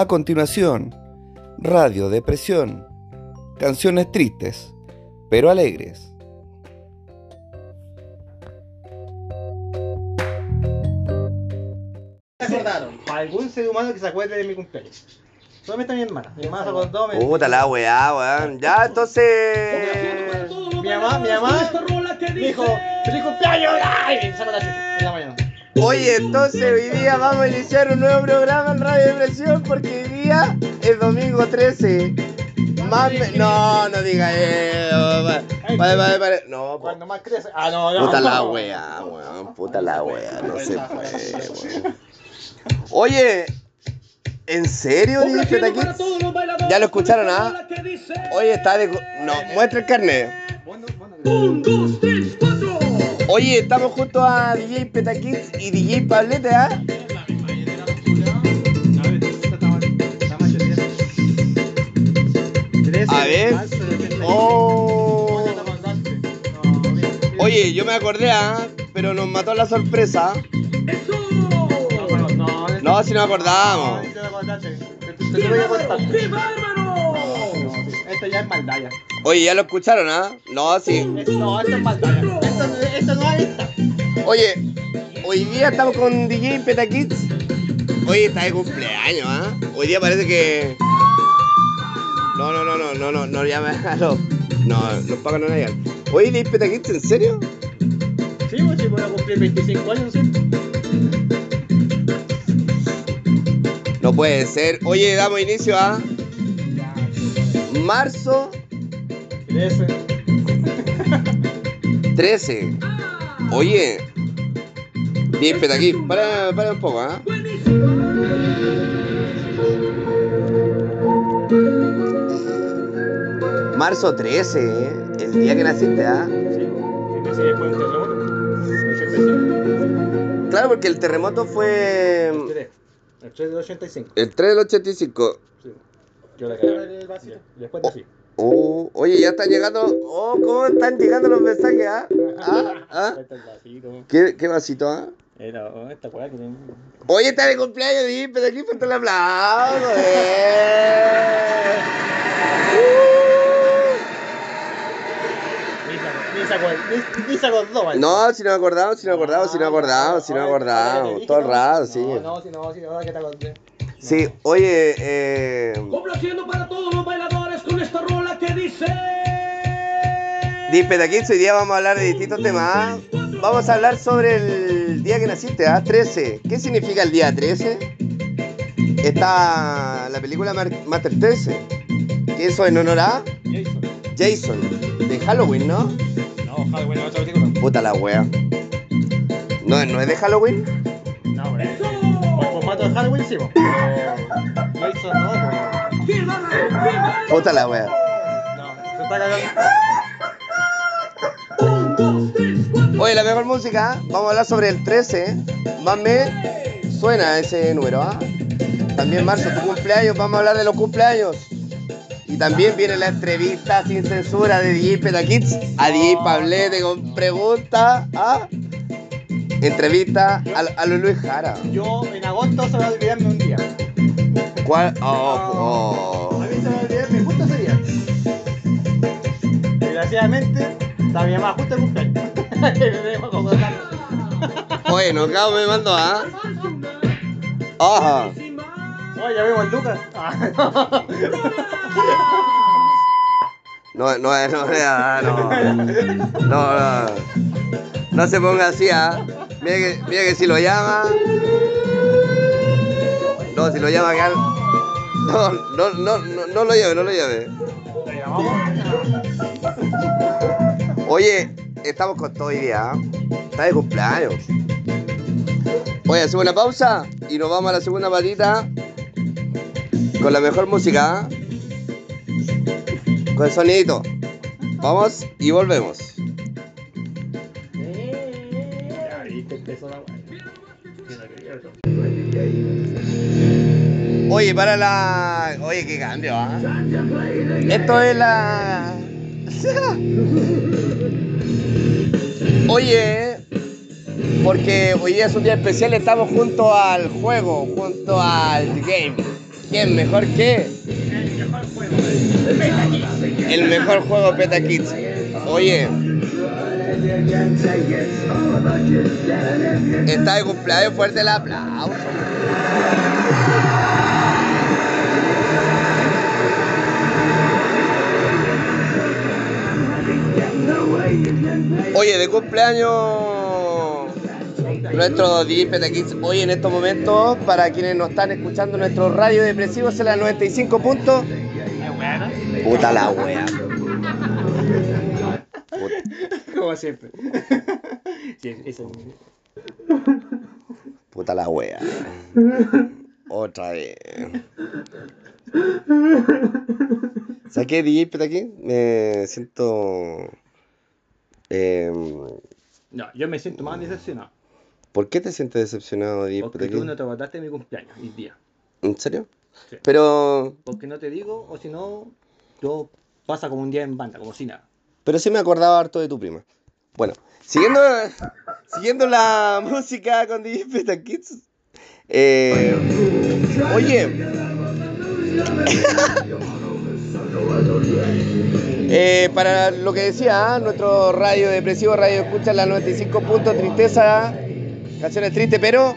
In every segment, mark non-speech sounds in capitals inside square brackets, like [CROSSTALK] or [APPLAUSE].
A continuación, Radio Depresión. Canciones tristes, pero alegres. se acordaron? Algún ser humano que se acuerde de mi cumpleaños. Solamente mi hermana. Mi hermana se acordó. me- Puta la weá, weón. Ya, entonces. Mi mamá, mi mamá me dijo, ¡Feliz cumpleaños! ¡Ay! Me la chucha en la mañana. Oye, entonces hoy día vamos a iniciar un nuevo programa en Radio Depresión porque hoy día es domingo 13. Más me- No, no diga eso. Vale, vale, vale. No, po. Cuando más crece. Ah, no, no. Puta la weá, weón. Puta la weá. No se puede, weón. Oye, ¿en serio, DJ Taquits? Ya lo escucharon, ¿ah? Oye, está de. No, muestra el carnet. Bueno, bueno, Oye, estamos junto a DJ Petakids y DJ Pablete, ¿ah? A ver. Oh. Oye, yo me acordé, ¿ah? Pero nos mató la sorpresa. No, si nos acordamos. Esto ya es maldad ya. Oye, ¿ya lo escucharon, ah? No, sí. No, esto es ya. Esto, esto no es. Oye, hoy día estamos con DJ Petakids. Oye, está de cumpleaños, ¿ah? Hoy día parece que. No, no, no, no, no, no, no llame a los. [LAUGHS] No, los pagos no llegan. Oye, DJ Petakids, ¿en serio? Sí, pues sí, voy a cumplir 25 años, ¿sí? No puede ser. Oye, damos inicio a marzo 13. 13. Oye, DJ Petakids, para, para un poco, ¿ah? Marzo 13, ¿eh? El día que naciste, ¿ah? Sí, sí, sí, después de un terremoto. Claro, porque el terremoto fue El 3. El 3 del 85. el 3 del 85. Sí. Yo la cagué. Después de sí. Oh, oye, ya están llegando. Oh, ¿cómo están llegando los mensajes? ¿Ah? ¿Ah? ¿Ah? ¿Qué, qué vasito, ah? Era oh, esta weá que tengo. Oye, está de cumpleaños, Dipe, de aquí fuerte el aplauso. eh. No, si no acordamos, si no acordamos, si no acordamos, si no acordamos. Todo el rato, sí. No, si no, si no, que te acordé. Sí, oye, eh. Complaciendo para todos los bailadores esta rola que dice. Dipe, de aquí hoy día vamos a hablar de distintos temas. Vamos a hablar sobre el día que naciste, ¿ah? 13. ¿Qué significa el día 13? Está la película Mar- Master 13. ¿Qué eso en honor a Jason. Jason? De Halloween, ¿no? No, Halloween, otra película. Puta la wea. ¿No, ¿No es de Halloween? No, hombre. Por formato de Halloween sí. Pero Jason no, po. Puta la wea. No, se está cagando. Oye, la mejor música, ¿ah? vamos a hablar sobre el 13. Más me suena ese número, ¿ah? También marzo, tu cumpleaños, vamos a hablar de los cumpleaños. Y también viene la entrevista sin censura de DJ Petakids a DJ Pablete con preguntas, ¿ah? Entrevista a, a Luis Jara. Yo en agosto se me va a olvidarme un día. ¿Cuál? Oh, oh. Mí se me va a olvidarme justo ese día. Desgraciadamente, está mi mamá justo el cumpleaños. Que. Oye, no acabo me mando, ¿ah? Ajá. Oye, ya vimos el Lucas. Ah, No, no, no, no, no, no, no, no se ponga así, ¿ah? Mira que, mira que si lo llama, no, si lo llama acá, no, no, no, no, lo lleve, no lo lleve. Oye, estamos con todo hoy día, ¿ah? Está de cumpleaños. Oye, hacemos una pausa y nos vamos a la segunda patita con la mejor música, ¿ah? Con el sonidito. Vamos y volvemos. Oye, para la. Oye, qué cambio, ¿ah? Esto es la. [LAUGHS] Oye, porque hoy es un día especial, estamos junto al juego, junto al game. ¿Quién mejor que? El mejor juego Peta Kids. Oye. Está de cumpleaños fuerte el aplauso. Oye, de cumpleaños nuestro DJ Peta Kids. Hoy en estos momentos, para quienes nos están escuchando, nuestro radio depresivo es la 95 puntos. Puta la wea. [LAUGHS] Como siempre. [LAUGHS] Sí, eso. Puta la wea. Otra vez. ¿Sabes qué, DJ Peta Kids? Me siento. Em, No, yo me siento más decepcionado. ¿Por qué te sientes decepcionado, DJ Porque tú no te en mi cumpleaños, el día. ¿En serio? Sí. Pero. Porque no te digo, o si no, todo pasa como un día en banda, como si nada. Pero sí me acordaba harto de tu prima. Bueno, siguiendo, [LAUGHS] siguiendo la música con DJ Peta Kids. eh, oye. [LAUGHS] Eh, para lo que decía, ¿ah? nuestro radio depresivo, radio escucha la 95 puntos, tristeza, canciones tristes, pero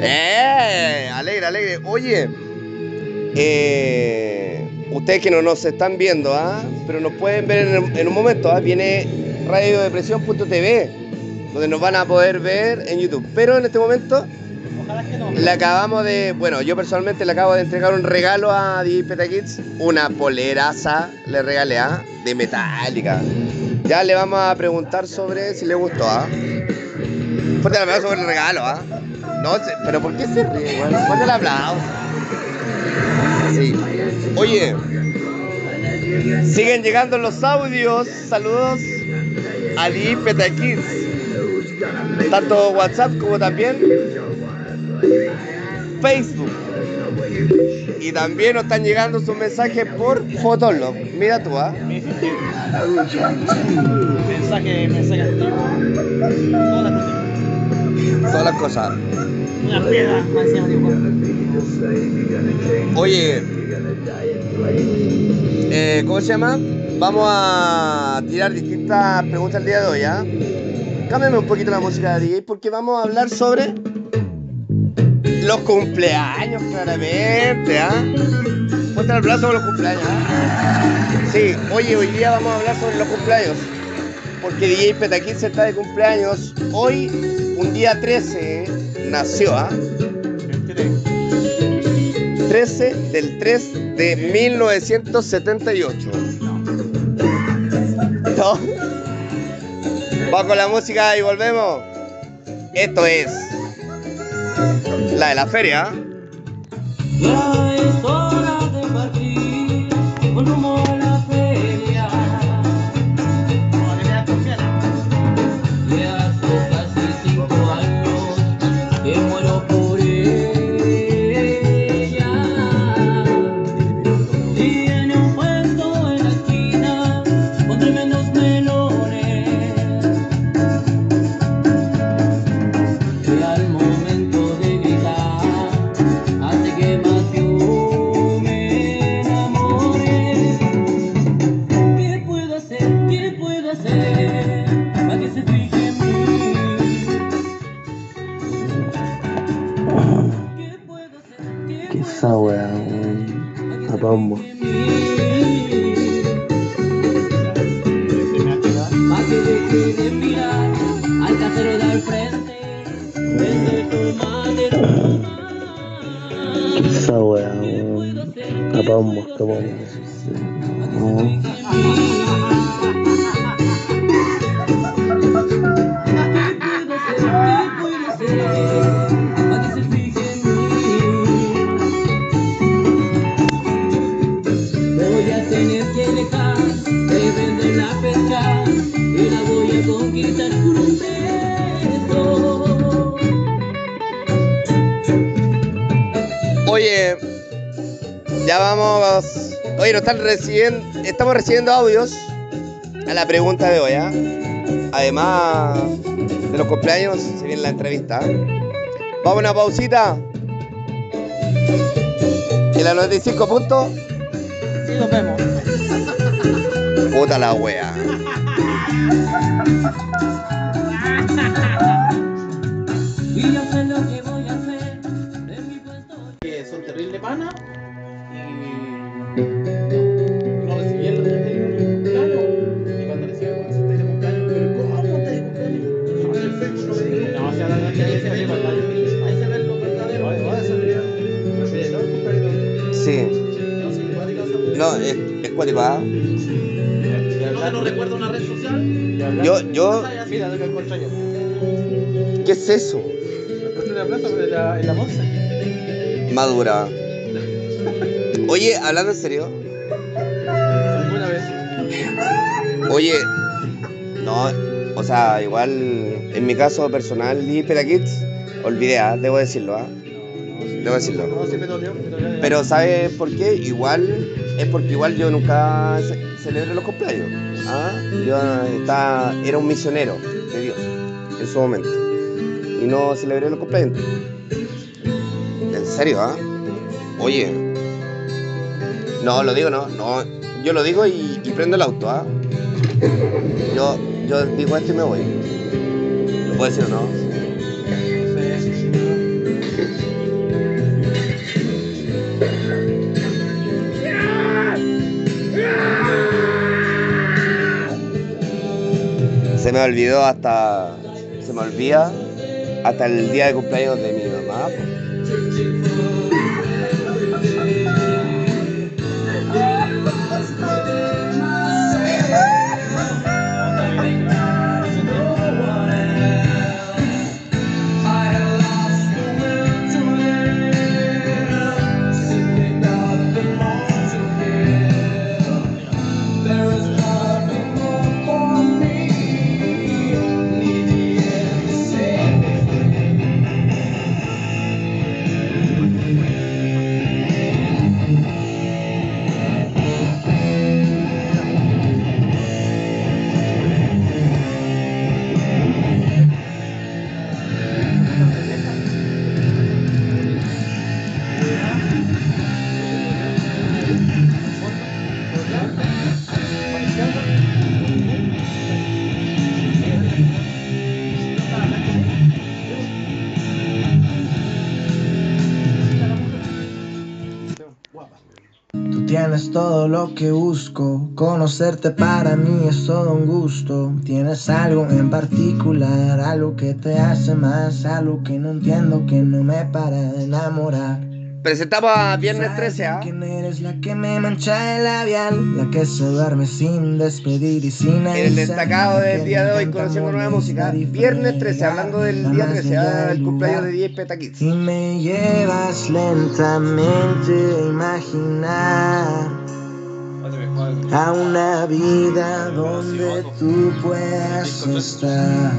¡Eh! Alegre, alegre. Oye, eh, ustedes que no nos están viendo, ¿ah? pero nos pueden ver en, un momento, ¿ah? viene radiodepresión.tv, donde nos van a poder ver en YouTube. Pero en este momento. Le acabamos de, bueno, yo personalmente le acabo de entregar un regalo a DJ Peta Kids, una poleraza le regalé, ¿ah? de Metallica. Ya le vamos a preguntar sobre si le gustó, ¿ah? Fuerte el aplauso por el regalo, ¿ah? No sé, pero ¿por qué se ríe, güey? Fuerte el aplauso. Sí. Oye, siguen llegando los audios. Saludos a DJ Peta Kids. Tanto WhatsApp como también Facebook. Y también nos están llegando sus mensajes por Fotolog. Mira tú, ¿ah? Mensaje, mensaje antiguo. Todas las cosas. Todas las cosas. Una piedra, Oye, eh, ¿cómo se llama? Vamos a tirar distintas preguntas el día de hoy, ¿ah? Cámbiame un poquito la música de DJ porque vamos a hablar sobre los cumpleaños, claramente, ¿ah? Ponte el aplauso por los cumpleaños, ¿ah? Sí, oye, hoy día vamos a hablar sobre los cumpleaños. Porque DJ Petaquín se está de cumpleaños. Hoy, un día 13, nació, ¿ah? 13 del 3 de 1978. No. Vamos con la música y volvemos. Esto es la de la feria. Está están recibiendo. Estamos recibiendo audios a la pregunta de hoy, ¿ah? Además de los cumpleaños, se viene la entrevista. ¿ah? Vamos a una pausita. ¿Y la 95 puntos? Sí, nos vemos. Puta la wea. Es eso? La plaza, la, en la. Madura. Oye, hablando en serio, Alguna vez. oye, no, o sea, igual en mi caso personal, Peta Kids, olvidé, ¿ah? debo decirlo, ¿ah? Debo decirlo. No, sí me dolió, me dolió. Pero ¿sabes por qué? Igual es porque igual yo nunca ce- celebré los cumpleaños. ¿ah? Yo estaba, era un misionero de Dios en su momento. Y no celebré los cumpleaños. En serio, ¿ah? Oye. No, lo digo, no. no yo lo digo y, prendo el auto, ¿ah? Yo, yo digo esto y me voy. ¿Lo puedo decir o no? Se me olvidó hasta. Se me olvida hasta el día de cumpleaños de mi mamá. Todo lo que busco, conocerte para mí es todo un gusto. Tienes algo en particular, algo que te hace más, algo que no entiendo, que no me para de enamorar. Presentamos a Viernes 13, ¿ah? ¿Quién eres la que me mancha el labial? La que se duerme sin despedir y sin En el avisar, destacado del día de hoy, conociendo nueva música. Viernes 13, fregar, hablando del día jamás 13, llega ah, el el cumpleaños de 10 Peta Kids. Y me llevas lentamente a imaginar a una vida donde tú puedas estar.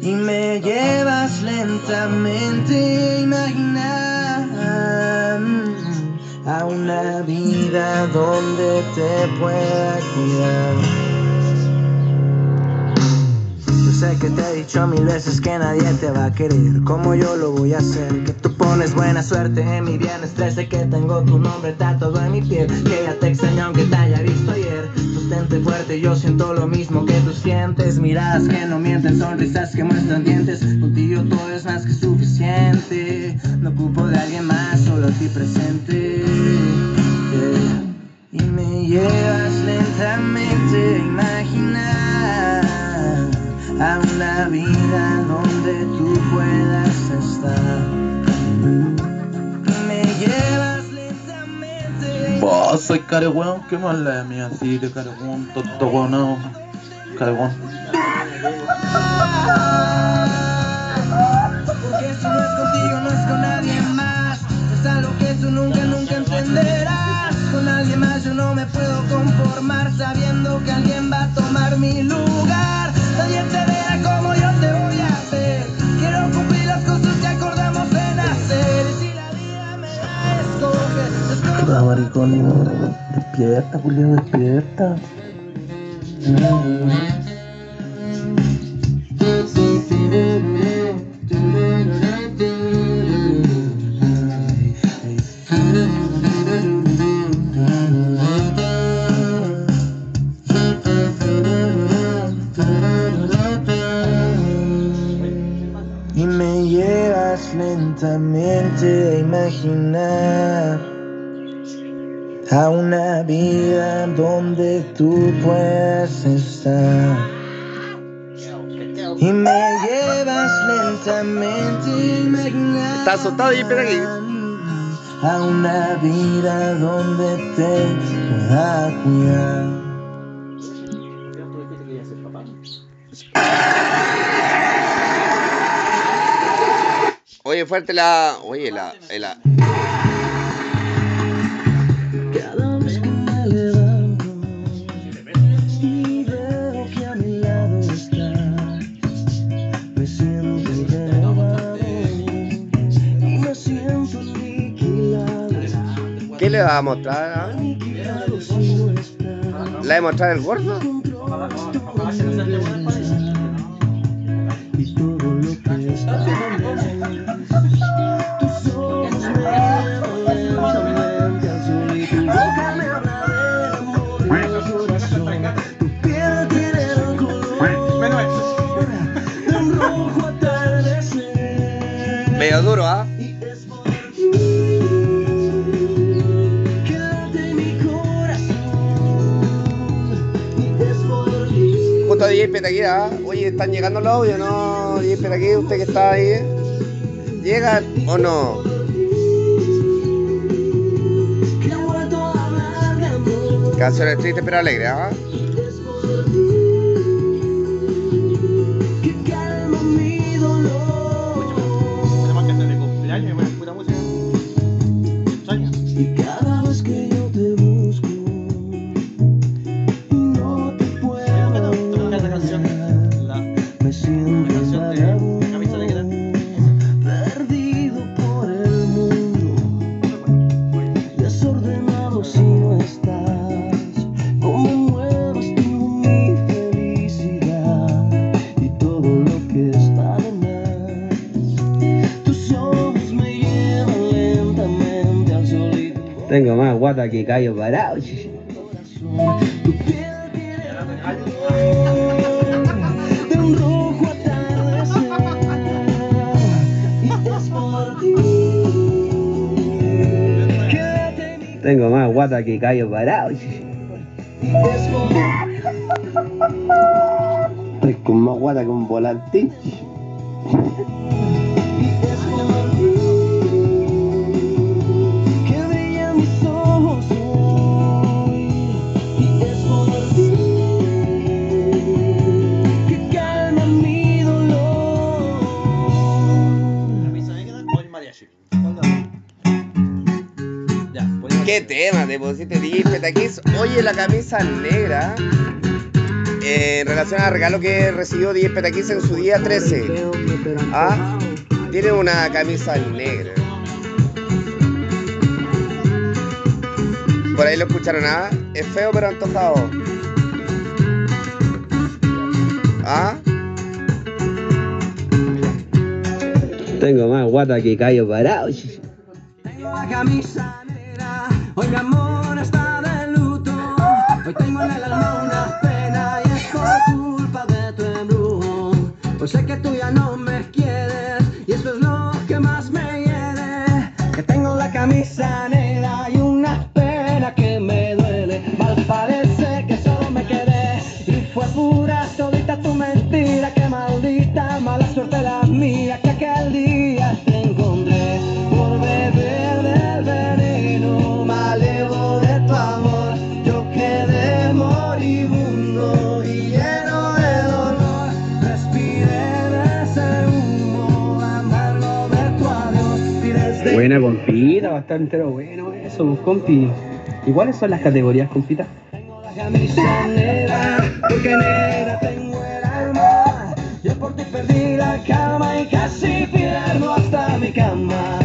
Y me llevas lentamente a imaginar a una vida donde te pueda cuidar. Sé que te he dicho mil veces que nadie te va a querer como yo lo voy a hacer. Que tú pones buena suerte en mi viernes 13, que tengo tu nombre tatuado en mi piel. Que ya te extraño aunque te haya visto ayer. Sustente fuerte, yo siento lo mismo que tú sientes. Miradas que no mienten, sonrisas que muestran dientes. Contigo todo es más que suficiente. No ocupo de alguien más, solo a ti presente. Y me llevas lentamente a imaginar a una vida donde tú puedas estar. Me llevas lentamente. Vos soy careweón, qué mal la mía, así de careweón, tonto weón, no. Careweón. Porque si no es contigo, no es con nadie más. Es algo que tú nunca, nunca entenderás. Con alguien más yo no me puedo conformar sabiendo que alguien va a tomar mi lugar. Nadie te verá como yo te voy a ver. Quiero cumplir las cosas que acordamos en hacer. Y si la vida me da a escoger, escojo Puta maricón, despierta, Julio, despierta. A una vida donde tú puedes estar. Y me llevas lentamente Está asustado y espera aquí. a una vida donde te pueda cuidar. Oye, fuerte la. Oye, la. la- le va a mostrar? ah? Estás. ¿La de mostrar el gordo? Y todo lo que ¿ah? Oye, ¿están llegando los audios, no? DJ Petaquí, usted que está ahí. ¿eh? ¿Llegan o no? Canciones tristes pero alegres, ¿ah? Ti que te mi Tengo más guata que callo parado. Estoy con más guata que un volante. Oye, la camisa negra. eh, en relación al regalo que recibió DJ Petaquís en su día 13. Ah, tiene una camisa negra. Por ahí lo escucharon, ¿ah? Es feo pero antojado. ¿Ah? Tengo más guata que callo parado. Tengo la camisa negra, hoy mi amor bastante pero bueno eso, pues, compi. ¿Y cuáles son las categorías, compita? Camisa negra, porque negra tengo el alma. Yo por ti perdí la cama y casi pierdo hasta mi cama.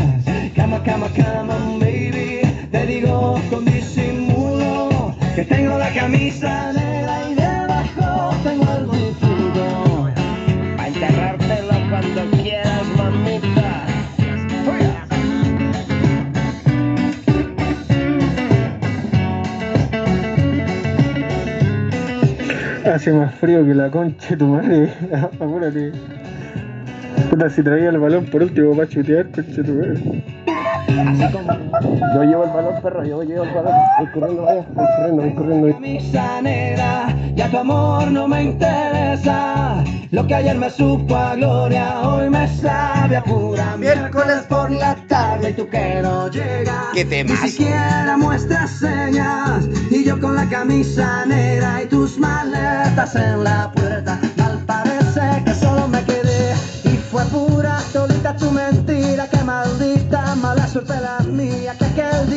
Cama, cama, cama, baby. Te digo con disimulo que tengo la camisa negra Hace más frío que la concha de tu madre. [LAUGHS] Apúrate. Puta, si traía el balón por último para chutear, concha tu madre. Yo llevo el balón, perro, yo llevo el balón. Voy corriendo, vaya, voy corriendo, voy corriendo. camisa negra, ya tu amor no me interesa. Lo que ayer me supo a gloria, hoy me sabe a pura miércoles por la tarde y tú que no llegas. ¡Qué Ni siquiera muestras señas y yo con la camisa negra y tus maletas en la puerta. Suerte la mía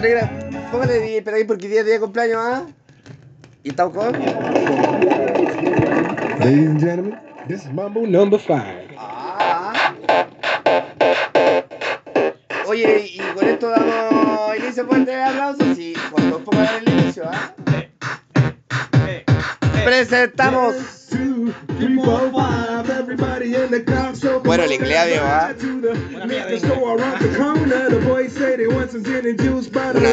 negra. Póngale DJ por ahí porque día día de cumpleaños, ¿ah? ¿Y estamos con? Ladies and gentlemen, this is Mambo number five. Ah. Oye, y con esto damos inicio fuerte de aplausos. Sí, cuando pongan el inicio, ¿ah? Presentamos. Bueno, el inglés, amigo, ¿ah? Una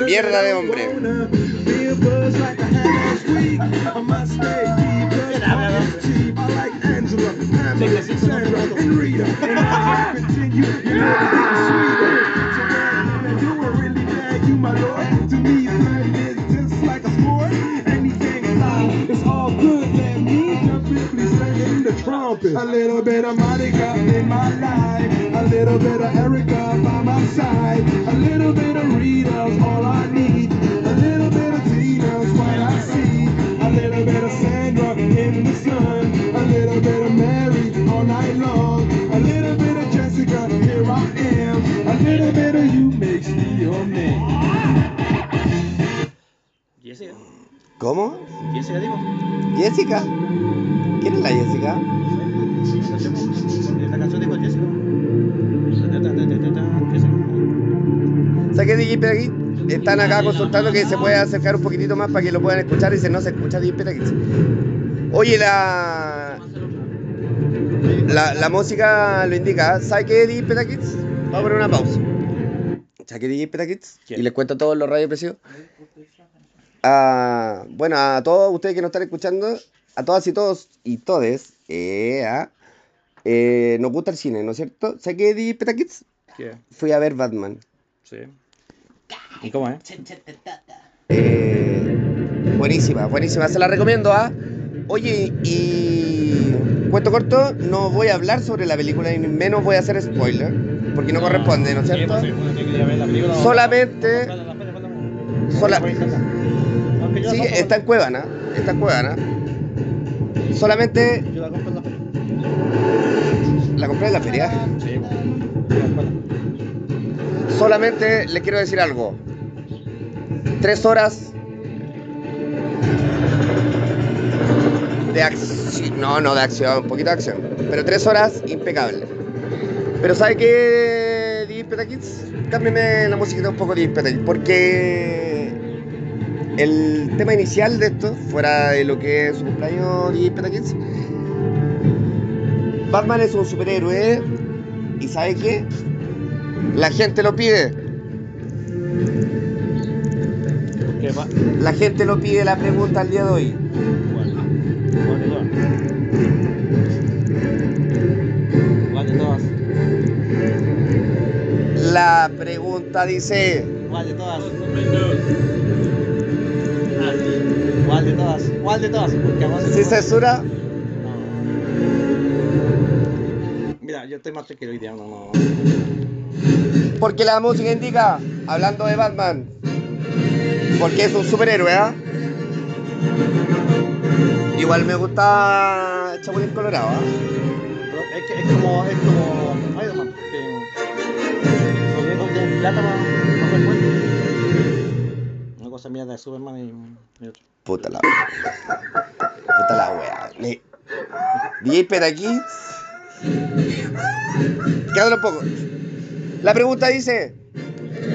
mierda de hombre. A little bit of Monica in my life, a little bit of Erica by my side, a little bit of Rita's all I ¿Cómo? Jessica, digo. ¿Jessica? ¿Quién es la Jessica? La canción dijo Jessica. Jessica. ¿Sabes qué, DJ Petaquit? Están acá consultando que se puede acercar un poquitito más para que lo puedan escuchar. Dice, no se escucha DJ Petaquit. Oye, la... la... La música lo indica. ¿Sabes qué, DJ Petaquit? Vamos a poner una pausa. ¿Sabes qué, DJ Petaquit? Y les cuento todos los radiopresivos. Ah, bueno, a todos ustedes que nos están escuchando, a todas y todos y todes, eh, ah, eh, nos gusta el cine, ¿no es cierto? ¿Sabes qué, DJ Petaquits? ¿Qué? Fui a ver Batman. Sí. ¿Y cómo es? Eh, buenísima, buenísima, se la recomiendo, ¿ah? Oye, y cuento corto, no voy a hablar sobre la película y menos voy a hacer spoiler, porque no corresponde, ¿no es cierto? Solamente- Sola- Sí, está en Cuevana, está en Cuevana. Solamente Yo la compro en la feria. la compré en la feria. Sí, compro. Solamente le quiero decir algo. Tres horas de acción. No, no de acción, un poquito de acción. Pero tres horas impecable. Pero ¿sabe qué, Petakids? Cámbiame la musiquita un poco, DJ Petakids. Porque el tema inicial de esto, fuera de lo que es su cumpleaños, DJ Petakids, Batman es un superhéroe. ¿Y sabe qué? La gente lo pide. La gente lo pide la pregunta al día de hoy. ¿Cuál de todas? ¿Cuál de todas? La pregunta dice, ¿Cuál de todas? ¿Cuál de todas? ¿Cuál de todas? ¿sí censura? No. Mira, yo estoy más tranquilo hoy día, no, no. Porque la música indica, hablando de Batman, porque es un superhéroe, ¿ah? Igual me gusta Chapulín Colorado, ¿ah? Es, que, es como. Es como. Iron Man. Que. Plata para no ser fuerte. Una cosa mía de Superman y. y otro. Puta la Puta la wea. Ni- DJ Petaquí. Quédalo un poco. La pregunta dice: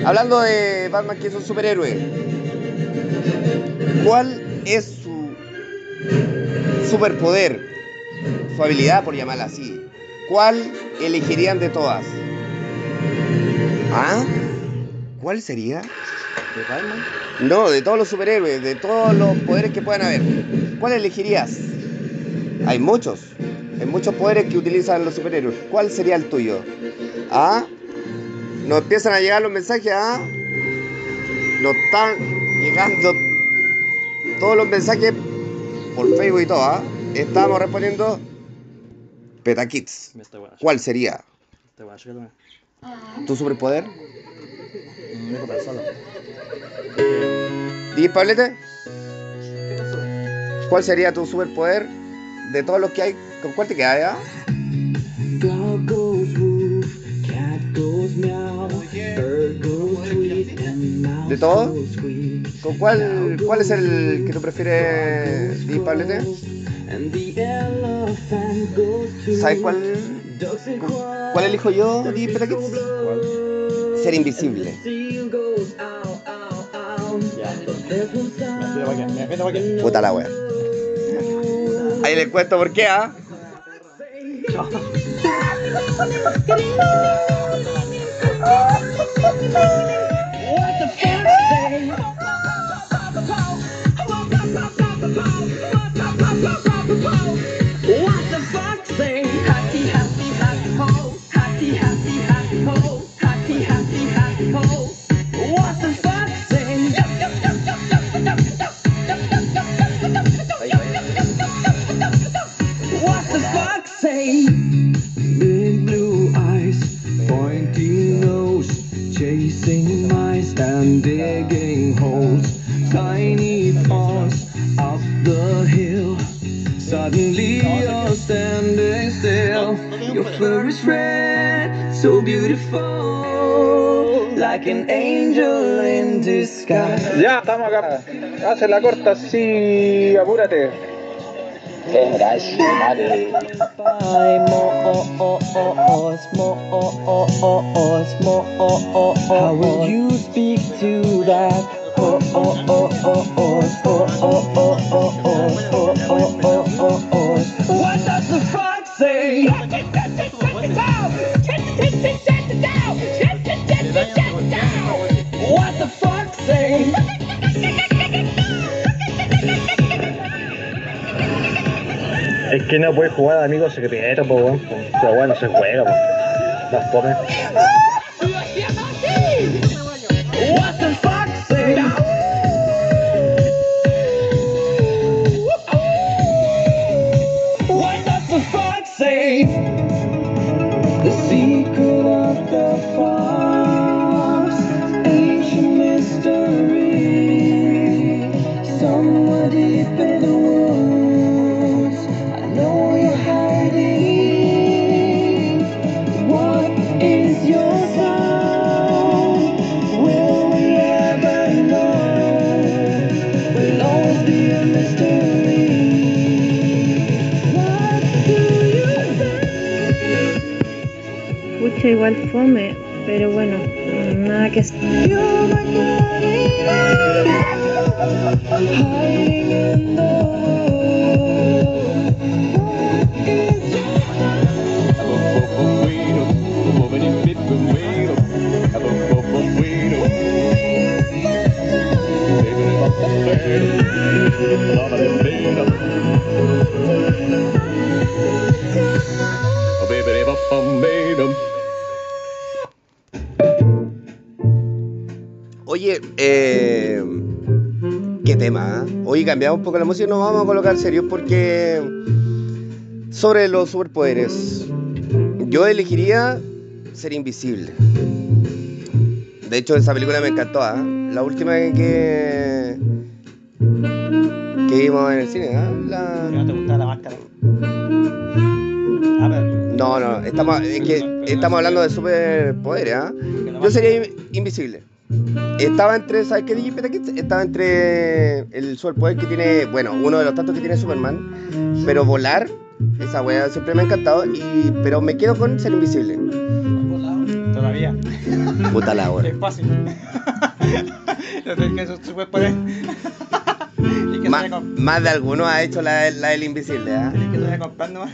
Hablando de Batman, que es un superhéroe, ¿cuál es su superpoder? Su habilidad, por llamarla así. ¿Cuál elegirían de todas? ¿Ah? ¿Cuál sería? ¿De Batman? No, de todos los superhéroes, de todos los poderes que puedan haber. ¿Cuál elegirías? Hay muchos. Hay muchos poderes que utilizan los superhéroes. ¿Cuál sería el tuyo? ¿Ah? Nos empiezan a llegar los mensajes, ¿ah? Nos están llegando todos los mensajes por Facebook y todo, ¿ah? Estamos respondiendo Petakids. ¿Cuál sería? ¿Tu superpoder? Mm, Dejo. ¿Cuál sería tu superpoder de todos los que hay? ¿Con cuál te queda ya? ¿De todo? ¿Con cuál, cuál es el que tú prefieres, Pablete? To ¿Sabes cuál. Cuál elijo yo? Ser invisible. Ya. Puta la wea. Ahí les cuento por qué, ¿ah? Ya, estamos acá. Hace la corta, sí, apúrate. Oh, oh, oh, oh, oh, oh, oh, oh, oh, oh, oh, How will you speak to that? Oh, oh, oh, oh, oh, oh, oh, oh, oh, que no puedes jugar de amigo po. Pero bueno, se juega, po. Las pone. Igual fome, pero bueno, nada que hacer. In Oye, eh, qué tema, ¿eh? Hoy cambiamos un poco la música y nos vamos a colocar serios porque sobre los superpoderes, yo elegiría ser invisible. De hecho, esa película me encantó, ¿ah? La última que que vimos en el cine, ¿ah? La- no te gustaba la máscara. No, No, estamos, es que estamos hablando de superpoderes, ¿ah? Yo sería in- invisible. Estaba entre, ¿sabes qué DJ? Estaba entre el superpoder que tiene, bueno, uno de los tantos que tiene Superman, pero volar, esa wea siempre me ha encantado, y, pero me quedo con ser invisible. Todavía. Puta la hora. Es fácil. No tenés que su- superpoder. Y que Ma- se vaya con- más de alguno ha hecho la, la del invisible, ¿ah? que se vaya comprando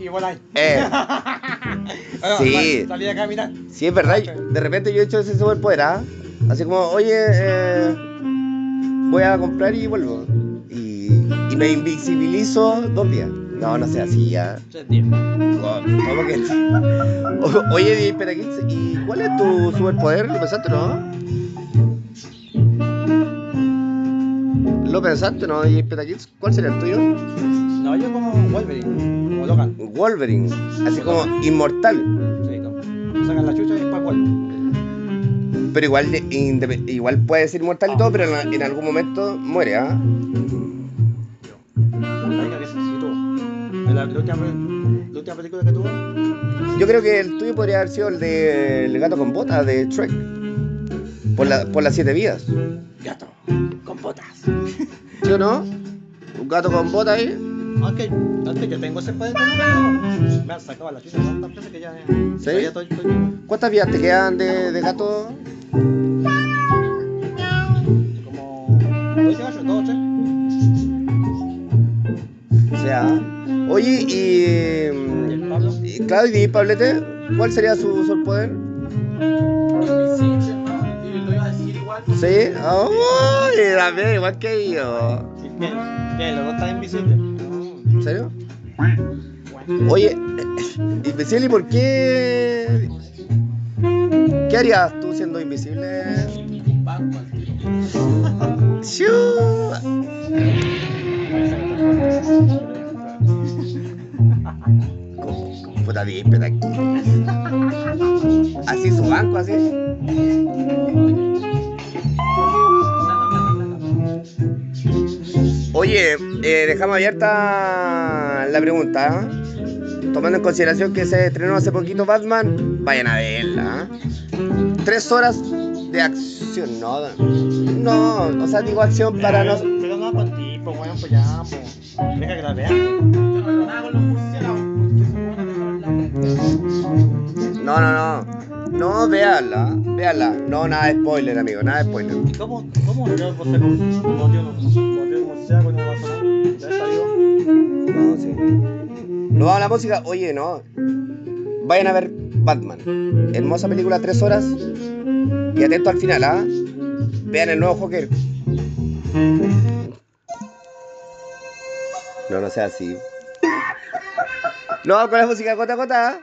y voláis. Eh, [LAUGHS] Bueno, sí. sal- Salí a caminar. sí, es verdad, de repente yo he hecho ese superpoder, ¿ah? Así como, oye, eh, voy a comprar y vuelvo. Y, y me invisibilizo dos días. No, no sé, así ya. ¿Cómo que? O- Oye, Petakids, ¿y cuál es tu superpoder? ¿Lo pensaste, no? ¿Lo pensaste, no, DJ Petakids? ¿Cuál sería el tuyo? No, yo como Wolverine, como Logan. Wolverine, así como inmortal. Sí, como. Sacan la chucha y después vuelvo. Pero igual, igual puede ser inmortal y todo, pero en, en algún momento muere, ¿ah? La última, película que tuvo. Yo creo que el tuyo podría haber sido el de El gato con botas de Shrek. Por, la, por las siete vidas. Gato, con botas. ¿Sí o no? Un gato con botas ahí. Aunque, aunque yo tengo ese poder, pero me han sacado la veces que ya. ¿Sí? ya estoy- estoy- ¿Cuántas vidas te quedan de, de gato? como. ¿Dos gallos? ¿Dos o tres? O sea, oye, y. ¿El Pablo? y Claudio y Pablete, ¿cuál sería su superpoder? Invisible, hermano. Y lo iba a decir igual. ¿Sí? ¡Uy! También, igual que yo. Sí, ¿Qué? ¿Qué? ¿Los dos están invisibles? ¿En serio? Oye, invisible, ¿y por qué? ¿Qué harías tú siendo invisible? Puta bien, aquí. Así su banco, así. Oye, eh, dejamos abierta la pregunta. ¿eh? Tomando en consideración que se estrenó hace poquito Batman, vayan a verla. ¿eh? Tres horas de acción, no. No, o sea, digo acción para no. Pero no con tipo, weón, pues ya, pues. Deja que la vean. No. No, no, no. Véanla, véanla. No, nada de spoiler, amigo, nada de spoiler. ¿Y cómo, cómo se mordió un murciélago y no pasó nada? ¿Ya salió? No, sí. No vamos a la música. Oye, no. Vayan a ver Batman. Hermosa película, tres horas. Y atento al final, ¿ah? Vean el nuevo Joker. No, no sea así. No, con la música gota a gota.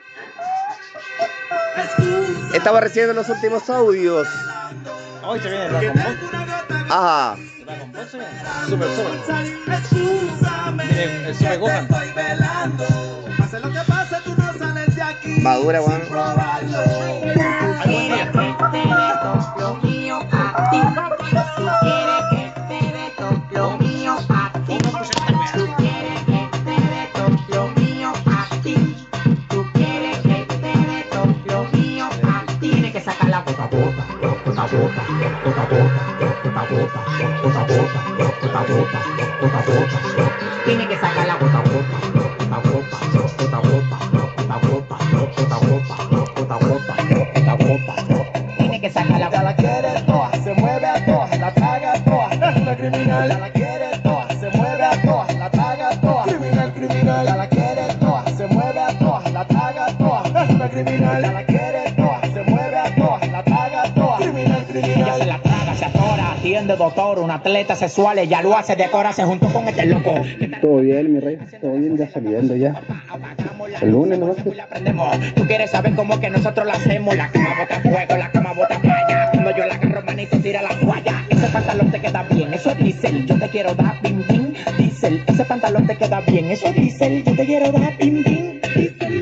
Estamos recibiendo los últimos audios. Hoy se viene Ball. Ajá. Super Super. Día. Tiene que sacar la gota a gota, gota a gota, gota a gota, gota gota, gota gota, gota gota, gota gota. Gota gota, gota doctor, un atleta sexual, ella lo hace, decora, se juntó con este loco. Todo bien, mi rey. Todo bien, ya saliendo ya. El lunes prendemos. Tú quieres saber cómo que nosotros la hacemos. La cama bota fuego, la cama bota falla. Cuando yo la agarro, manito, tira la toalla. Ese pantalón te queda bien, eso es diésel. Yo te quiero dar bim bim, diésel. Ese pantalón te queda bien, eso es diésel. Yo te quiero dar bim bim.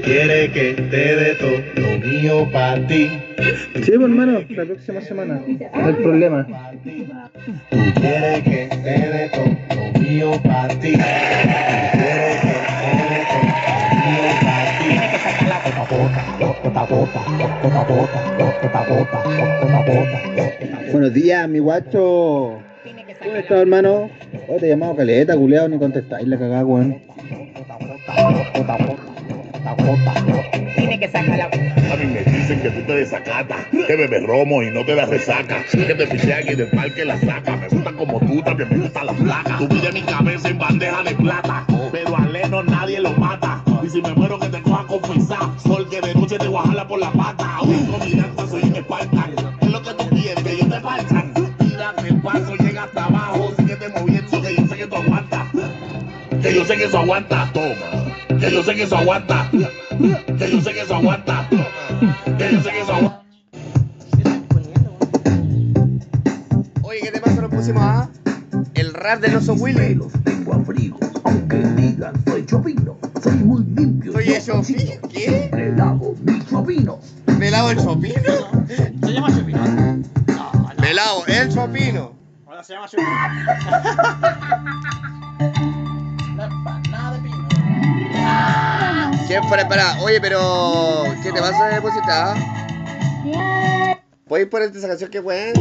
Quiere que te dé todo lo mío para ti. Sí, hermano, la próxima semana. No hay problema. Quiere que te dé todo mío para ti. Quiere que te dé todo lo mío para ti. Tiene que sacar la gota Buenos días, mi guacho. ¿Cómo estás, hermano? Oh, te he llamado caleta, culeado, ni contestáis la cagada, weón. Tiene que A mí me dicen que tú te desacatas, que bebes romo y no te das resaca, que te pichean y del parque la saca. Me gusta como tú, también me gusta la placa. En mi cabeza en bandeja de plata, pero a Leno nadie lo mata. Y si me muero que te coja con confesar, porque de noche te voy a jalar por la pata. Hoy con mi danza soy un Spartan, es lo que tú quieres, que yo te parchan. Tírate el paso, llega hasta abajo, síguete moviendo, que yo sé que tú aguantas. Que yo sé que eso aguanta, toma. Que yo sé que eso aguanta. Que yo sé que eso aguanta. Que yo sé que eso aguanta. Oye, ¿qué te pasa? Nos pusimos a el rap del oso Willy. Tengo abrigo, aunque digan soy chopino, soy muy limpio. Soy el chopino, ¿qué? Me lavo mi chopino. ¿Me lavo el chopino? Se llama Chopino. Me lavo el chopino. Ahora se llama Chopino. [LAUGHS] ¿Quién fuera para? Oye, pero. ¿Qué te pasa, deposita? ¿Puedes ponerte esa canción que buena?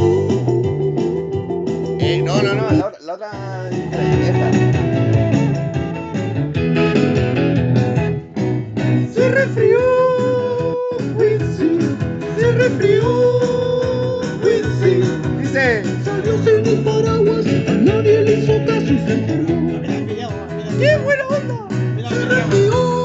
Eh, no, no, no, la otra. La otra esta. Se resfrió, Quincy, se resfrió, Quincy. Dice. Salió sin paraguas, a nadie le hizo caso y se enfermó. ¡Qué buena onda! Se resfrió,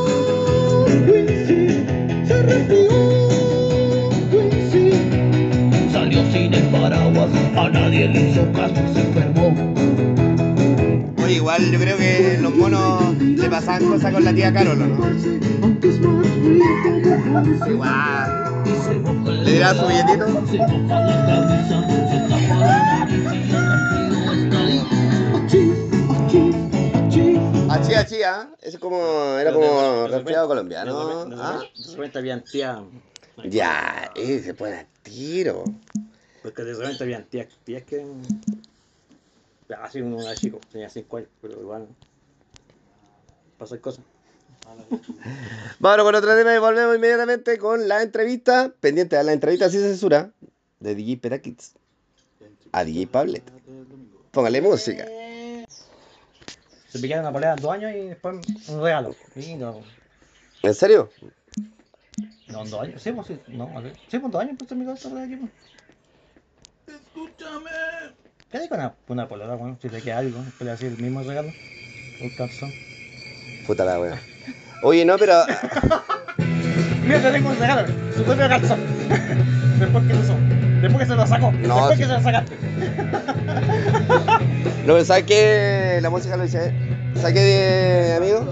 Salió sin el paraguas, a nadie le hizo caso y se enfermó. Oye, igual yo creo que los monos le pasaban cosas con la tía Carol, ¿o ¿no? Igual. ¿Le dirá su billetito? Achí, ¿ah? Ese como, era como resfriado colombiano. ¿ah? De repente habían tía. Ya, eh, se pone a tiro. Porque de repente habían tías, tías que. Así uno era chico, tenía 5 años, pero igual. Pasan cosas. Vámonos con otro tema y volvemos inmediatamente con la entrevista. Pendiente a la entrevista sin censura de DJ Petakids a DJ Pablet. Póngale música. Se pillaron una polera dos años y después un regalo. Y no, ¿En serio? no, dos años. Sí, pues sí, no, a ver. Sí, pues dos años, pues se me quedó esta polera aquí, pues. Escúchame. ¿Qué hay con una, una polera, bueno? Si te queda algo, después le haces el mismo regalo. Un calzón. Puta la wea. Oye, no, pero. [LAUGHS] Mira, te tengo un regalo, su propio calzón. [LAUGHS] después que lo usó. Después que se lo sacó. No, después sí. que se lo sacaste. [LAUGHS] No, pero ¿sabes qué? La música lo dice. ¿Sabes qué, amigo?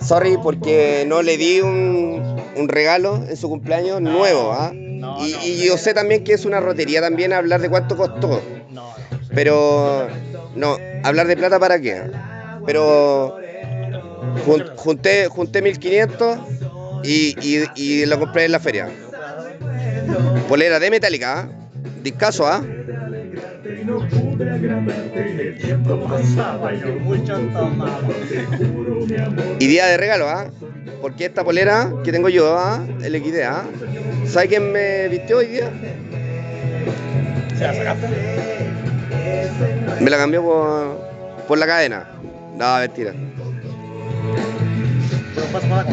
Sorry, porque no le di un, un regalo en su cumpleaños nuevo, ¿ah? Y, y yo sé también que es una rotería también hablar de cuánto costó. Pero, no, hablar de plata para qué. Pero jun- junté, junté 1500 y, y, y lo compré en la feria. Polera de Metallica, ¿ah? Discaso, ¿ah? Y día de regalo, ¿ah? Porque esta polera que tengo yo, ¿ah? El XD, ¿ah? ¿Sabes quién me vistió hoy día? ¿Se la sacaste? Me la cambió por, por la cadena. No, mentira. Acá.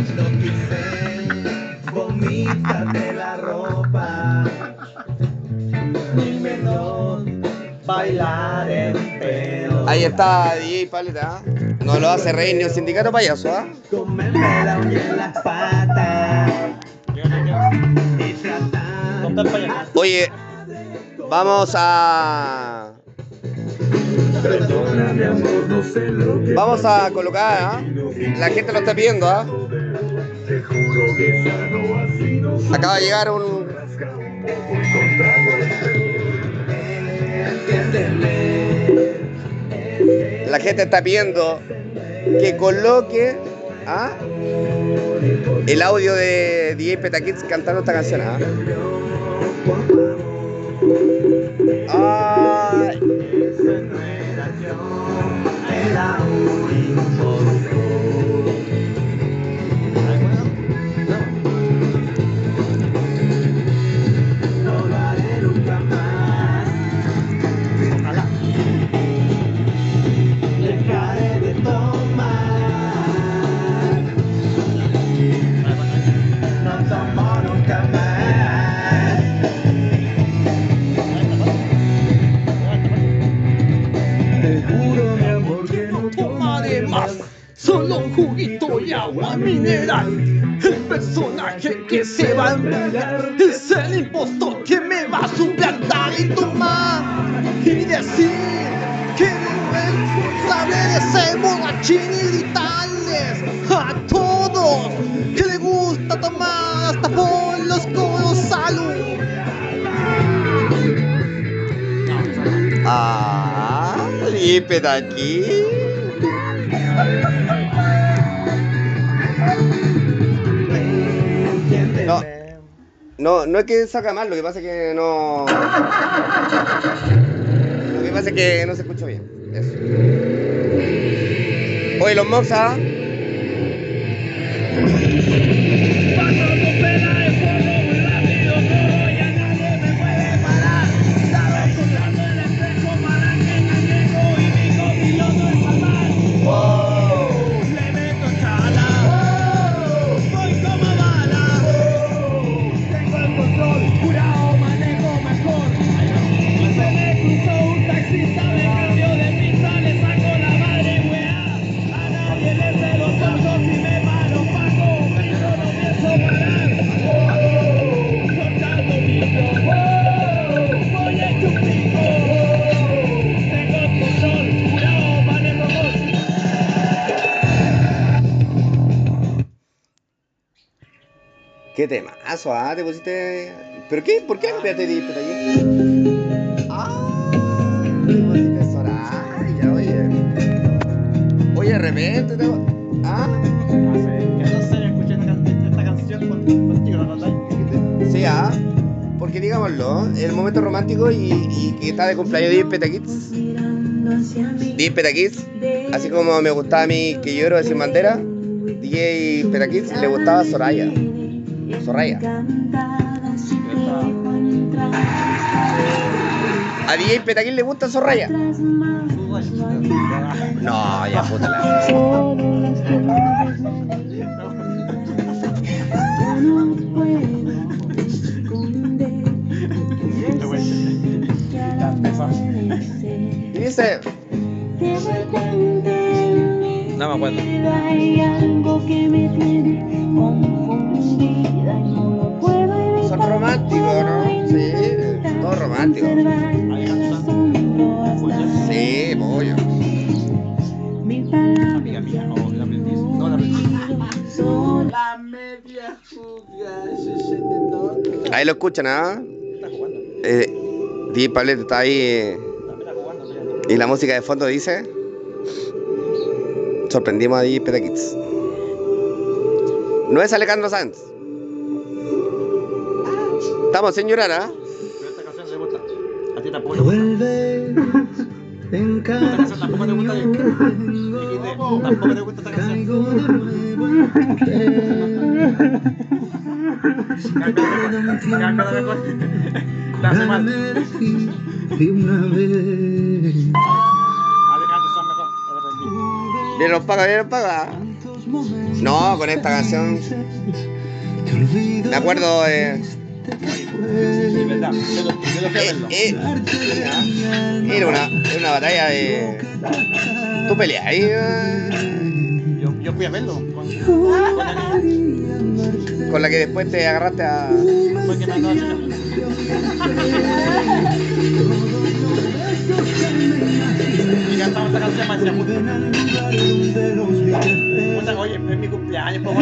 Vomítate la ropa. Ni menos bailar en pelo. Ahí está DJ Paleta, ¿ah? No lo hace reír ni el sindicato payaso, ¿ah? Comerme la uña en la pata. Y tratar. Oye, vamos a. Perdóname, amor, no sé lo que Vamos a colocar, ¿ah? La gente lo está pidiendo, ¿ah? Acaba de llegar un. La gente está pidiendo que coloque ¿ah? el audio de DJ Petakids cantando esta canción. ¿ah? Agua mineral. El personaje que se va a embriagar es el impostor que me va a suplantar y tomar y decir que no es responsable de ser borrachín y gritarles a todos que le gusta tomar hasta por los codos salud. Ah, Lípete aquí. No, no es que saca mal, lo que pasa es que no. Lo que pasa es que no se escucha bien. Eso. Oye, los Moxa. Ah, te pusiste. ¿Pero qué? ¿Por qué cambiaste de aquí? Ah, te pusiste Soraya, oye. Oye, de repente te. Ah. Sí, ah. Porque digámoslo, el momento romántico y, y que está de cumpleaños de Peta Kids. DJ Peta Kids, así como me gustaba a mí que lloro de Sin Bandera, DJ Peta Kids le gustaba Soraya. Soraya. ¿A DJ Peta Kids le gusta Soraya? No, ya puta la. Y dice. No me acuerdo. Románticos, ¿no? Sí, todo romántico. Sí, pollo. Amiga mía, oh, la aprendiz. No, la aprendiz. La media todo. Ahí lo escuchan, ¿ah? Eh, DJ Pablete está ahí. eh, y la música de fondo dice. Sorprendimos a DJ Peta. No es Alejandro Sanz. Estamos sin llorar, ¿ah? Pero esta canción le gusta. A ti tampoco te gusta. Esta canción tampoco te gusta. Tampoco te gusta esta canción. Aprendí. Bien los paga, bien los paga. No, con esta canción. Me acuerdo de. Sí, verdad. Yo lo, yo lo fui a verlo. Eh, era una, era una batalla de. Tú peleas ahí. eh, Yo, yo fui a verlo. Con, con la niña. Con la que después te agarraste a. Que me. Y esta canción más oye, es mi cumpleaños, por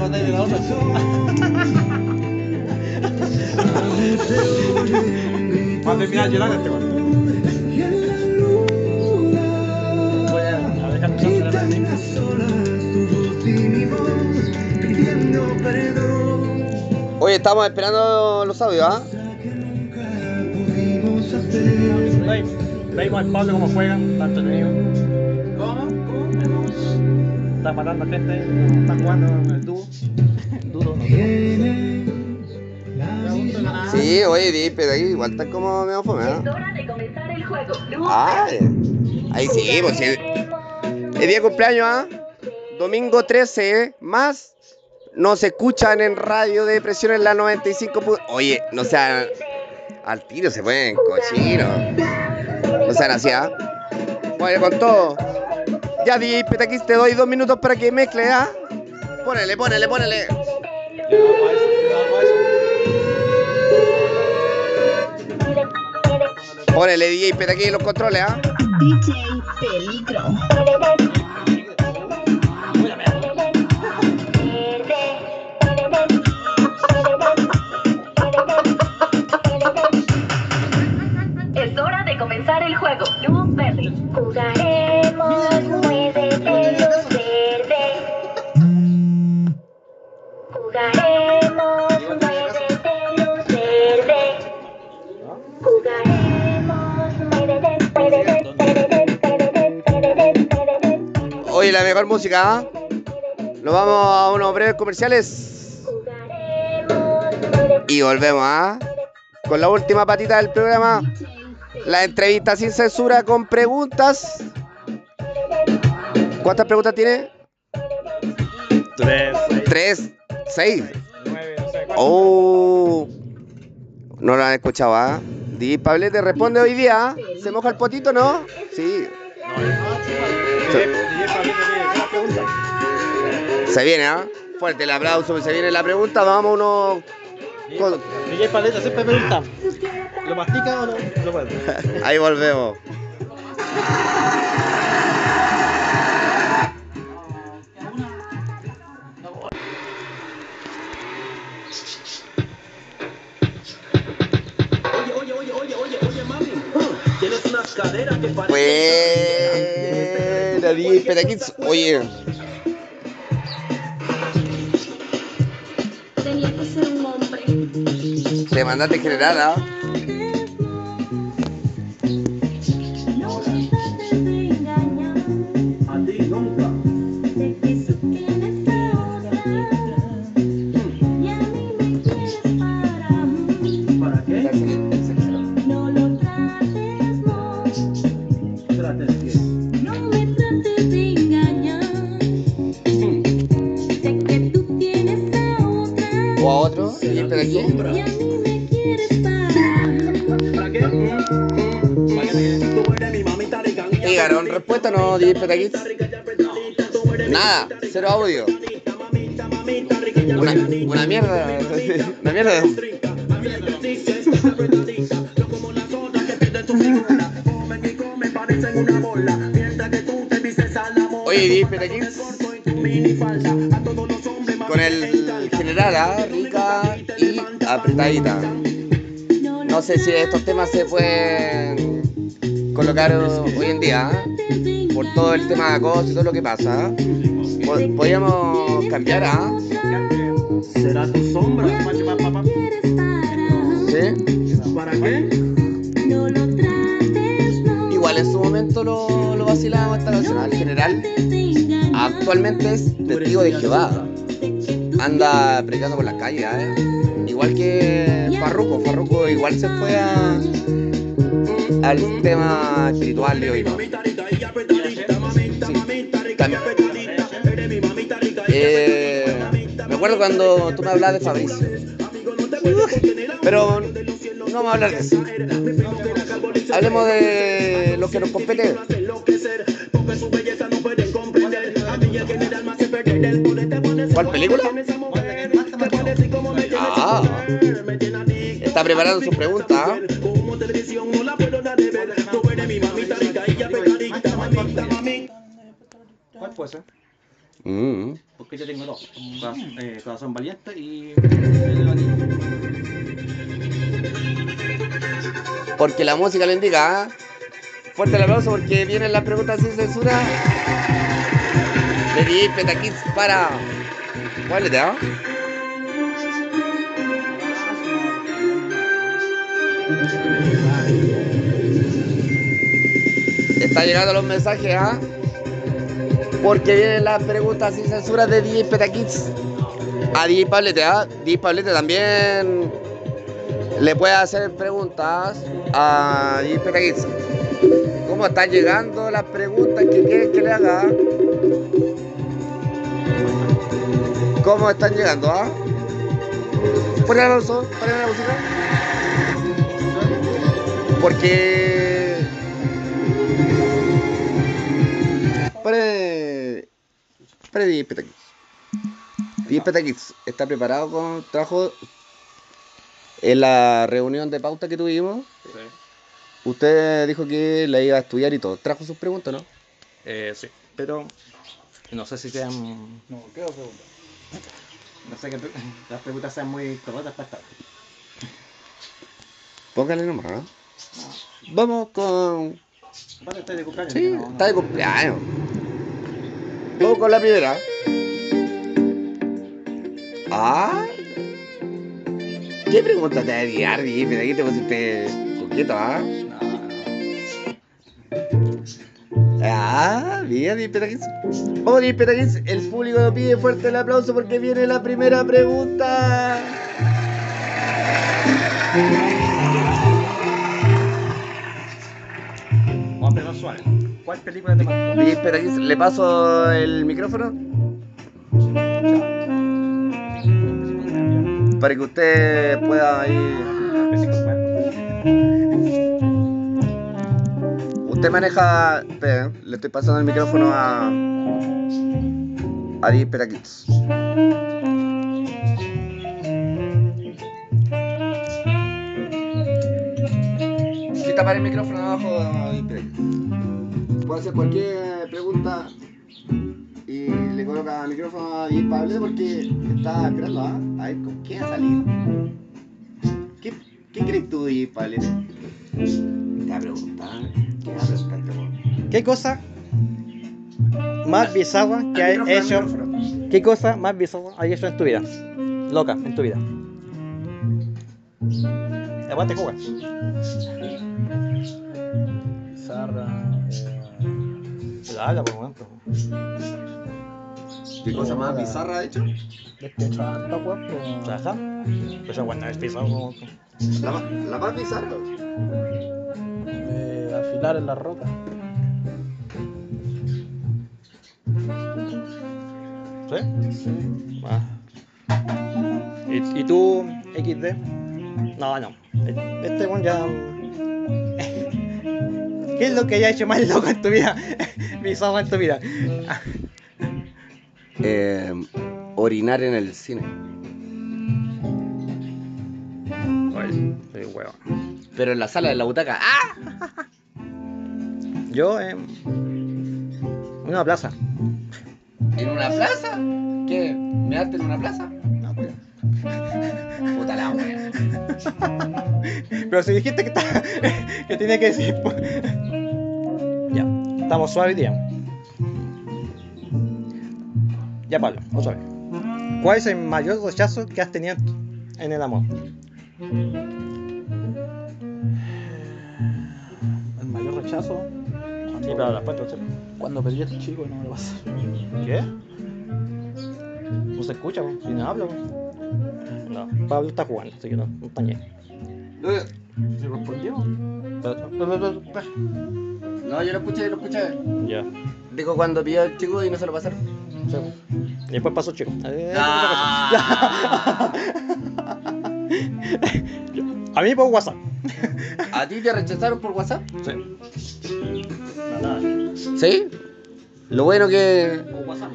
acordás de la otra. Va a terminar llorando este Oye, estamos esperando los audios, ¿ah? Ahí, Veis al Pablo cómo juegan, entretenido. ¿Cómo? Está matando gente, está jugando en el dúo. Duro, no Sí, oye, di, pero ahí igual está como medio fome, ¿ah? Ah, ahí sí, pues sí. El día de cumpleaños, ¿ah? Domingo 13, más nos escuchan en radio de presión en la 95. pu- Oye, no sea al tiro se pueden cochinos. No sean así, ¿ah? Mueve con todo. Ya, DJ Petaquis, te doy dos minutos para que mezcle, ¿ah? Ponele, ponele, ponele. Ponele, DJ Petaquis, los controles, ¿ah? DJ Peligro. Es hora de comenzar el juego. Luz verde. Jugaremos, Oye, la mejor música, ¿ah? Nos vamos a unos breves comerciales. Y volvemos, ¿ah? Con la última patita del programa. La entrevista sin censura con preguntas. ¿Cuántas preguntas tiene? Tres, Tres, seis. Oh. No lo han escuchado, ¿ah? Di Pablete responde hoy día. ¿ah? ¿Se moja el potito, no? Sí. Se viene, ¿ah? Fuerte el aplauso, se viene la pregunta. Vamos con- DJ Paleta siempre pregunta, ¿lo mastica o no? [LAUGHS] Ahí volvemos. Tienes unas caderas que Buena. Oye, Tenía que ser un hombre. te mandaste general, DJ Petaquits. Y a mí me quieres parar. ¿Para qué? ¿Para qué? Tú eres mi mamita rica. Llegaron respuesta, no, DJ. Nada, cero audio. Una, [LAUGHS] una mierda, una mierda. No sé si estos temas se pueden colocar hoy en día, ¿ah? por todo el tema de acoso y todo lo que pasa. Po- Podríamos cambiar, ¿ah? Será tu sombra. ¿Sí? ¿Para qué? Igual en su momento lo, lo vacilábamos esta canción. En general, actualmente es testigo de Jehová. Anda predicando por las calles, ¿eh? Igual que Farruko. Farruko igual se fue a, al tema espiritual de hoy, Eh, me acuerdo cuando tú me hablabas de Fabricio. Pero no vamos a hablar de eso. Hablemos de lo que nos compete. ¿Cuál película? Está preparando su pregunta. ¿Cuál puede ser? Mm. Porque yo tengo dos. Corazón, eh, corazón valiente y... Porque la música lo indica. ¿ah? Fuerte el aplauso porque vienen las preguntas sin censura. De DJ Petakids para. ¿Cuál es, ah? Está llegando los mensajes, ¿ah? Porque vienen las preguntas sin censura de DJ Petakids. A DJ Pablete, ¿ah? DJ Pablete también le puede hacer preguntas a DJ Petakids. ¿Cómo están llegando las preguntas que quieren que le haga? ¿Cómo están llegando, ah? Aplauso, ponle la música. Porque... Pre... Pre Petaquits. Diez Petaquits está preparado con... Trabajo en la reunión de pauta que tuvimos. Sí. Usted dijo que la iba a estudiar y todo. ¿Trajo sus preguntas, no? Eh, sí, pero no sé si sean. No, ¿qué dos preguntas? No sé que [LAUGHS] las preguntas sean muy cortas para estar. Póngale nomás, ¿no? Vamos con. Aparte, estoy de cumpleaños. Sí, no, no. está de cumpleaños. Vamos con la primera. Ah. ¿Qué pregunta te va a guiar, Dipe? Aquí te pusiste coqueto, ¿ah? Ah, mira, Dipe Taquis. Oh, Dipe Taquis, el público pide fuerte el aplauso porque viene la primera pregunta. ¿Cuál película te marcó? Dipe Taquis, ¿le paso el micrófono? Para que usted pueda ir. Usted maneja. espere, le estoy pasando el micrófono a. A Di Peraquits. Si tapar el micrófono abajo. Puede hacer cualquier pregunta y le coloca el micrófono a Pablo porque está esperando ¿ah? a ver con quién va a salir. ¿Qué, qué crees tú, Pablo? Te va a preguntar. ¿Qué va a? ¿Qué cosa más bizarra que has hecho? ¿Qué cosa más bizarra has hecho en tu vida? Loca, en tu vida. Aguante, juega. Habla, por ejemplo. ¿Qué cosa más bizarra ha hecho? Es que chanta, weón. pues. ¿Trabaja? Pues aguanta, es bizarro. La, la más bizarra. Eh, afilar en la roca. ¿Sí? Sí. Ah. ¿Y, ¿Y tú, XD? No, no. Este one ya. ¿Qué es lo que hayas hecho más loco en tu vida? [LAUGHS] Bizarro en tu vida. [LAUGHS] Eh, orinar en el cine. Ay, soy huevo. Pero en la sala de la butaca. ¡Ah! [LAUGHS] Yo, en una plaza. ¿En una plaza? ¿Qué? ¿Measte en una plaza? No, pues. Puta la wea. Pero si dijiste que, está, que tiene que decir. Estamos suaves hoy día. Ya, Pablo, otra vez. ¿Cuál es el mayor rechazo que has tenido en el amor? El mayor rechazo. Sí, pero la Cuando pedí el chico no me lo pasa. ¿Qué? No se escucha, si no habla. No, Pablo está jugando, así que no, no está ñe. ¿Se respondió? No, yo lo escuché, yo lo escuché. Ya. Dijo cuando pidió el chico y no se lo pasaron. Sí. Y después pasó chico. Eh, Ah. A mí por WhatsApp. ¿A ti te rechazaron por WhatsApp? Sí. ¿Sí? Lo bueno que. Por WhatsApp,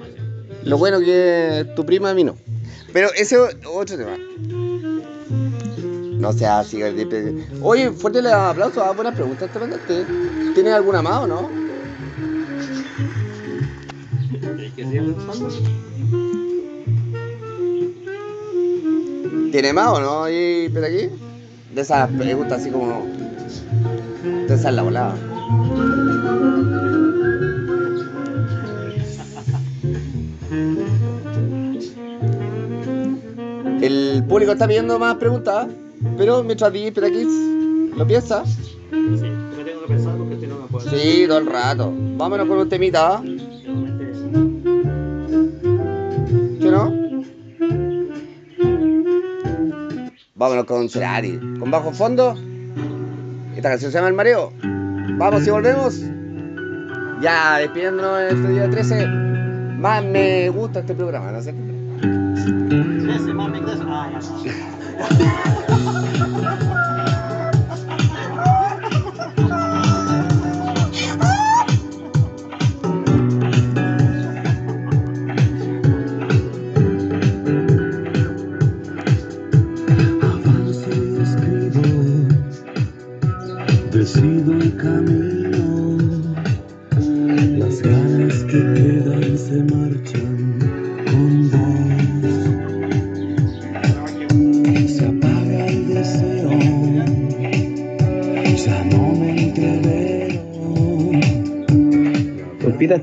Lo bueno que tu prima a mí no. Pero ese es otro tema. No sea así. Oye, fuerte el aplauso. Ah, buenas preguntas te mandaste. ¿Tienes alguna más o no? ¿Tiene más o no? ahí, pero aquí? De esas preguntas así como. De esas la volada. El público está pidiendo más preguntas, pero mientras di Petaquis lo piensa. Sí, me tengo que pensar porque si no me puedo. Sí, todo el rato. Vámonos con un temita. ¿Sí no? Vámonos con Cerati. Con bajo fondo. Esta canción se llama El Mareo. Vamos y volvemos. Ya despidiéndonos en este día 13. Más me gusta este programa, ¿no sé? Ese más me crece. Ah, ya. ハハハハ!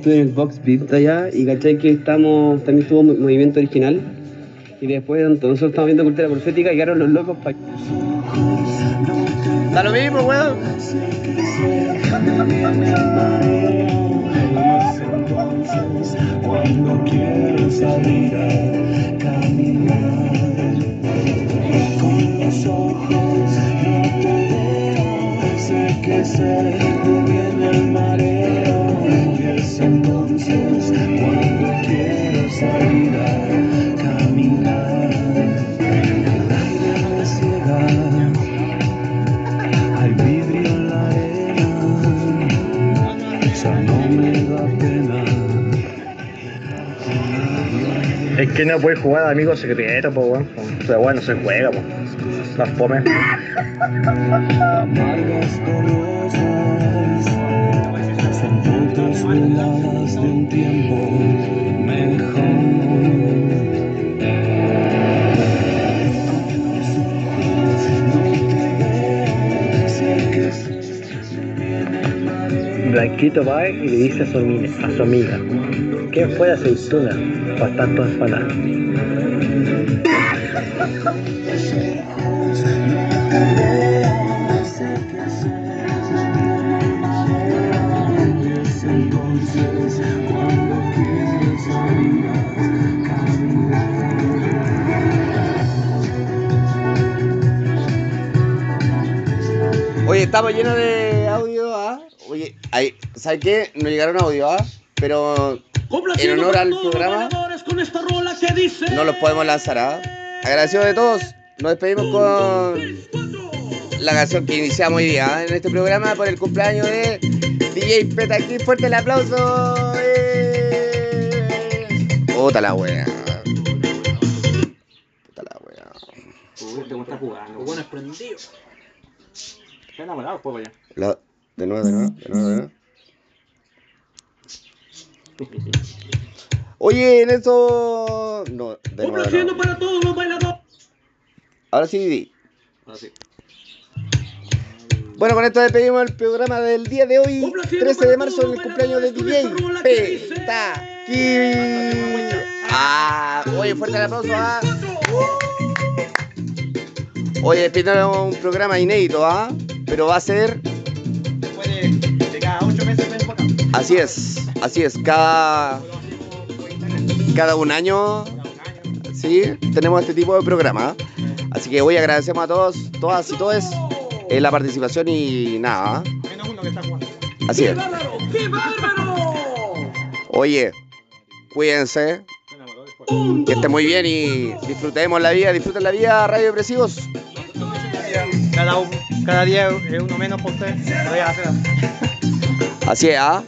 Estuve en el Vox Beat de allá y caché que estamos, también estuvo Mo- movimiento original. Y después nosotros estamos viendo cultura profética y quedaron los locos pa... Da lo mismo, weón. Cuando quiero salir que no puedes jugar a amigos secretos, pues, weón. O sea, weón, no se juega, pues. Las fome. Amargas dolorosas son fotos veladas de un tiempo Blanquito va y le dice a su, ami- a su amiga, ¿quién fue la aceituna a Oye, estamos llenos de audio, ¿ah? Oye, ahí, ¿sabes qué? No llegaron audio, ¿ah? Pero en honor al programa no los podemos lanzar, ¿ah? Agradecido de todos. Nos despedimos con la canción que iniciamos hoy día ¿ah? en este programa por el cumpleaños de DJ Petaki. Fuerte el aplauso. ¡Eh! Puta la wea. Puta la wea. Uy, te está jugando. Bueno, es prendido. Está enamorado, pues, ya. La- De nuevo, de nuevo, de nuevo, de nuevo. Oye, en eso. No, de nuevo. Complaciendo para todos los bailadores. Ahora sí, Didi. Ahora sí. Bueno, con esto despedimos el programa del día de hoy, 13 de marzo, en el cumpleaños de DJ Petaki. Ah, oye, fuerte el aplauso, ah. Oye, despidiendo un programa inédito, ah. Pero va a ser. De cada meses. Así es, así es, cada. Cada un año. Sí, tenemos este tipo de programa. Así que hoy agradecemos a todos, todas y todos eh, la participación y nada. Menos uno que está jugando. Así es. ¡Qué bárbaro! Oye, cuídense. Que estén muy bien y disfrutemos la vida, disfruten la vida, Radio Depresivos. Cada, cada día es uno menos por usted. Así es, ¿ah?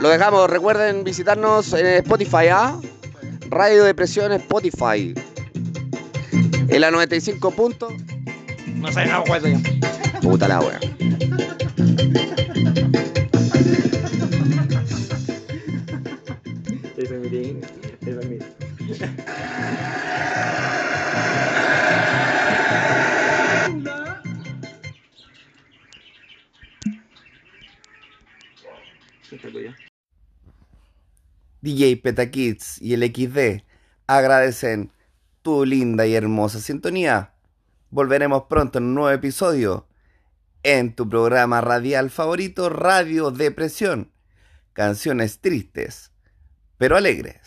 Lo dejamos, recuerden visitarnos en Spotify, ¿ah? Radio Depresión Spotify. En la 95 puntos. No sé, no ya. Puta la wea. DJ Petakids y el XD agradecen tu linda y hermosa sintonía. Volveremos pronto en un nuevo episodio en tu programa radial favorito Radio Depresión. Canciones tristes, pero alegres.